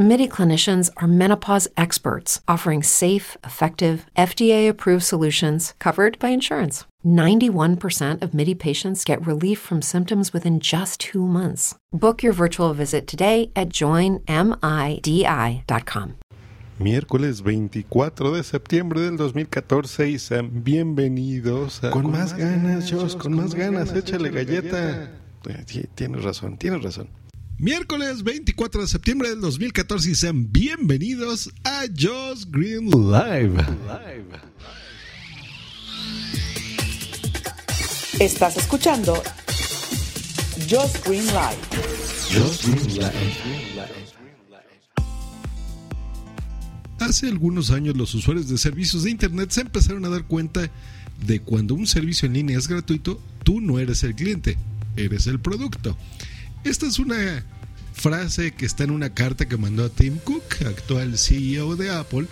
MIDI clinicians are menopause experts offering safe, effective, FDA approved solutions covered by insurance. 91% of MIDI patients get relief from symptoms within just two months. Book your virtual visit today at joinmidi.com. Miércoles 24 de septiembre del 2014 y sean bienvenidos a... Con, más, ganas, Josh, con, más ganas, échale galleta. Eh, sí, tienes razón, tienes razón. Miércoles 24 de septiembre del 2014 y sean bienvenidos a Josh Green Live. Estás escuchando Josh Green Live. Josh Green Live. Hace algunos años los usuarios de servicios de Internet se empezaron a dar cuenta de cuando un servicio en línea es gratuito, tú no eres el cliente, eres el producto. Esta es una frase que está en una carta que mandó Tim Cook, actual CEO de Apple,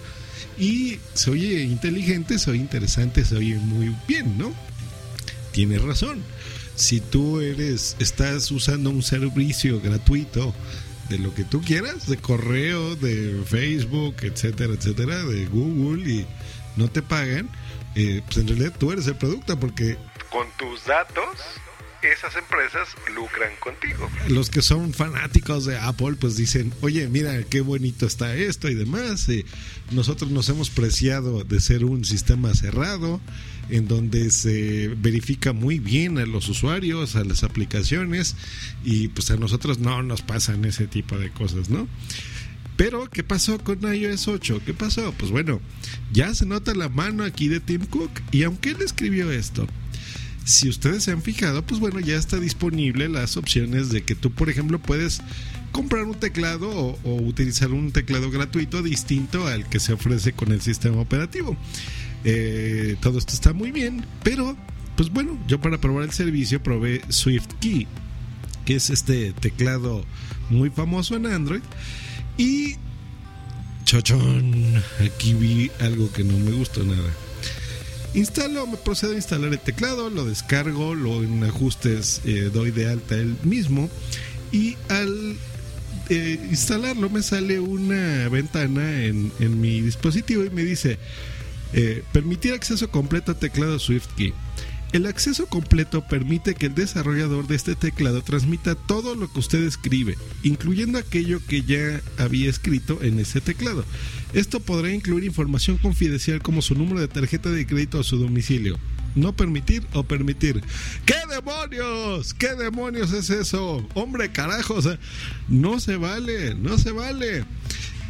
y se oye inteligente, se oye interesante, se oye muy bien, ¿no? Tienes razón. Si tú eres, estás usando un servicio gratuito de lo que tú quieras, de correo, de Facebook, etcétera, etcétera, de Google y no te pagan, eh, pues en realidad tú eres el producto porque con tus datos esas empresas lucran contigo. Los que son fanáticos de Apple pues dicen, oye, mira qué bonito está esto y demás. Eh, nosotros nos hemos preciado de ser un sistema cerrado en donde se verifica muy bien a los usuarios, a las aplicaciones y pues a nosotros no nos pasan ese tipo de cosas, ¿no? Pero, ¿qué pasó con iOS 8? ¿Qué pasó? Pues bueno, ya se nota la mano aquí de Tim Cook y aunque él escribió esto, si ustedes se han fijado, pues bueno, ya está disponible las opciones de que tú, por ejemplo, puedes comprar un teclado o, utilizar un teclado gratuito distinto al que se ofrece con el sistema operativo. Eh, todo esto está muy bien, pero pues bueno, yo para probar el servicio probé SwiftKey, que es este teclado muy famoso en Android. Y chochón, aquí vi algo que no me gustó nada. Instalo, me procedo a instalar el teclado, lo descargo, lo en ajustes eh, doy de alta el mismo y al eh, instalarlo me sale una ventana en, en mi dispositivo y me dice eh, permitir acceso completo a teclado SwiftKey. El acceso completo permite que el desarrollador de este teclado transmita todo lo que usted escribe, incluyendo aquello que ya había escrito en ese teclado. Esto podrá incluir información confidencial como su número de tarjeta de crédito o su domicilio. No permitir o permitir. ¿Qué demonios? ¿Qué demonios es eso? Hombre, carajo, o sea, no se vale, no se vale.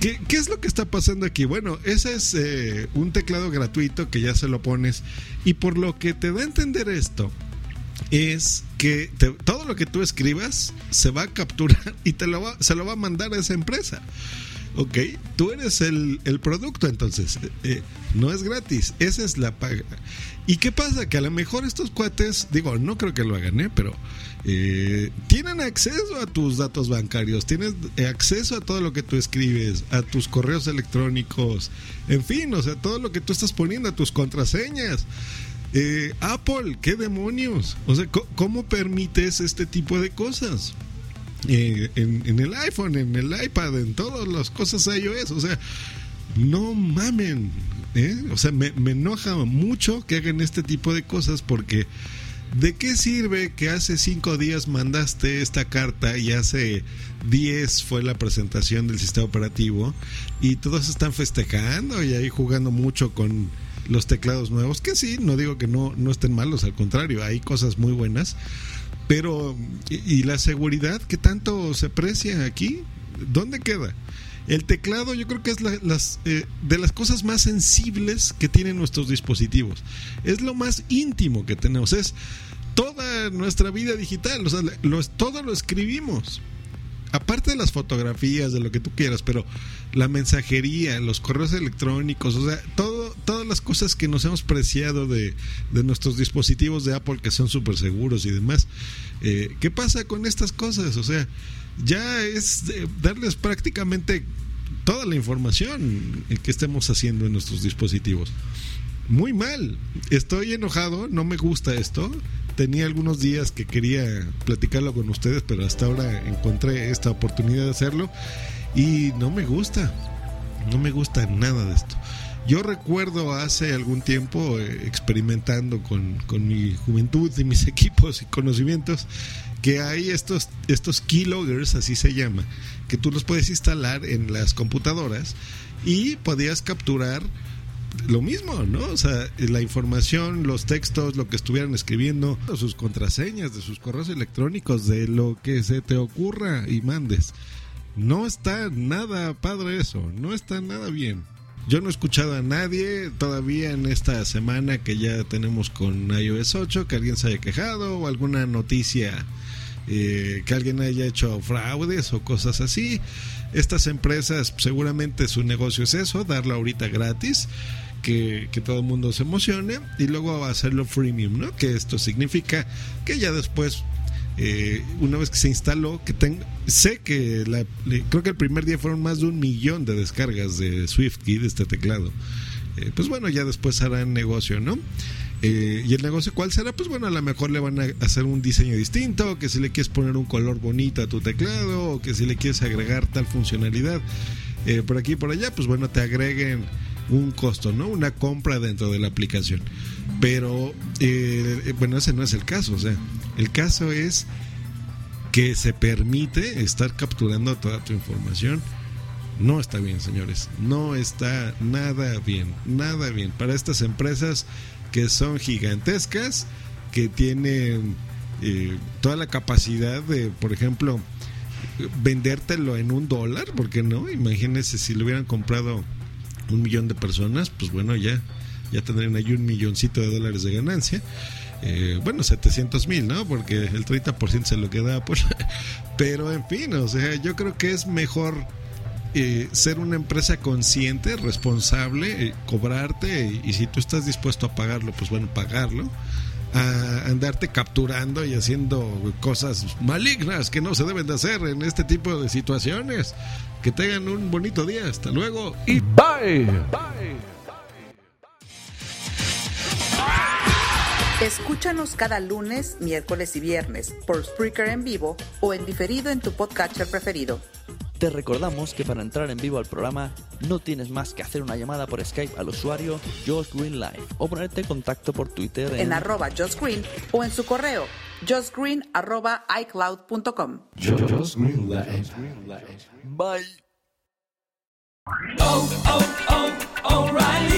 ¿Qué, es lo que está pasando aquí? Bueno, ese es eh, un teclado gratuito que ya se lo pones y por lo que te da a entender esto es que todo lo que tú escribas se va a capturar y te lo va, se lo va a mandar a esa empresa. Ok, tú eres el, producto entonces, eh, no es gratis, esa es la paga. ¿Y qué pasa? Que a lo mejor estos cuates, digo, no creo que lo hagan, ¿eh? pero eh, tienen acceso a tus datos bancarios, tienes acceso a todo lo que tú escribes, a tus correos electrónicos, en fin, o sea, todo lo que tú estás poniendo, a tus contraseñas. Eh, Apple, ¿qué demonios? O sea, ¿cómo permites este tipo de cosas? Eh, en, el iPhone, en el iPad, en todas las cosas iOS. O sea, no mamen. ¿eh? O sea, me, me, enoja mucho que hagan este tipo de cosas porque ¿de qué sirve que hace cinco días mandaste esta carta y hace diez fue la presentación del sistema operativo y todos están festejando y ahí jugando mucho con los teclados nuevos? Que sí, no digo que no, no estén malos, al contrario, hay cosas muy buenas pero, ¿y, la seguridad que tanto se aprecia aquí? ¿Dónde queda? El teclado yo creo que es las, eh, de las cosas más sensibles que tienen nuestros dispositivos. Es lo más íntimo que tenemos. Es toda nuestra vida digital. O sea, todo lo escribimos aparte de las fotografías, de lo que tú quieras, pero la mensajería, los correos electrónicos, o sea, todo, todas las cosas que nos hemos preciado de, nuestros dispositivos de Apple que son súper seguros y demás. Eh, ¿Qué pasa con estas cosas? O sea, ya es darles prácticamente toda la información que estemos haciendo en nuestros dispositivos. Muy mal, estoy enojado, no me gusta esto. Tenía algunos días que quería platicarlo con ustedes, pero hasta ahora encontré esta oportunidad de hacerlo y no me gusta, no me gusta nada de esto. Yo recuerdo hace algún tiempo eh, experimentando con, con, mi juventud y mis equipos y conocimientos que hay estos, estos keyloggers, así se llama, que tú los puedes instalar en las computadoras y podías capturar lo mismo, ¿no? O sea, la información, los textos, lo que estuvieran escribiendo, sus contraseñas de sus correos electrónicos, de lo que se te ocurra y mandes. No está nada padre eso, no está nada bien. Yo no he escuchado a nadie todavía en esta semana que ya tenemos con iOS 8 que alguien se haya quejado o alguna noticia eh, que alguien haya hecho fraudes o cosas así. Estas empresas seguramente su negocio es eso, darlo ahorita gratis. Que, todo el mundo se emocione y luego hacerlo freemium, ¿no? Que esto significa que ya después eh, una vez que se instaló, que sé que la, creo que el primer día fueron más de un millón de descargas de SwiftKey, de este teclado. Eh, pues bueno, ya después harán negocio, ¿no? Eh, ¿Y el negocio cuál será? Pues bueno, a lo mejor le van a hacer un diseño distinto, que si le quieres poner un color bonito a tu teclado, o que si le quieres agregar tal funcionalidad por aquí y por allá, pues bueno, te agreguen un costo, ¿no? Una compra dentro de la aplicación. Pero, bueno, ese no es el caso, o sea, el caso es que se permite estar capturando toda tu información. No está bien, señores. No está nada bien. Nada bien. Para estas empresas que son gigantescas, que tienen eh, toda la capacidad de, por ejemplo, vendértelo en un dólar, porque no, imagínense si lo hubieran comprado un millón de personas, pues bueno, ya, ya tendrían ahí un milloncito de dólares de ganancia. Eh, bueno, 700 mil, ¿no? Porque el 30% se lo queda Apple. Pero en fin, o sea, yo creo que es mejor eh, ser una empresa consciente, responsable, eh, cobrarte y si tú estás dispuesto a pagarlo, pues bueno, pagarlo. A andarte capturando y haciendo cosas malignas que no se deben de hacer en este tipo de situaciones. Que tengan un bonito día. Hasta luego y bye. Bye. Escúchanos cada lunes, miércoles y viernes por Spreaker en vivo o en diferido en tu podcatcher preferido. Te recordamos que para entrar en vivo al programa no tienes más que hacer una llamada por Skype al usuario Josh Green Live o ponerte en contacto por Twitter en, arroba Josh Green o en su correo joshgreen arroba icloud.com. Bye. Oh, oh, oh,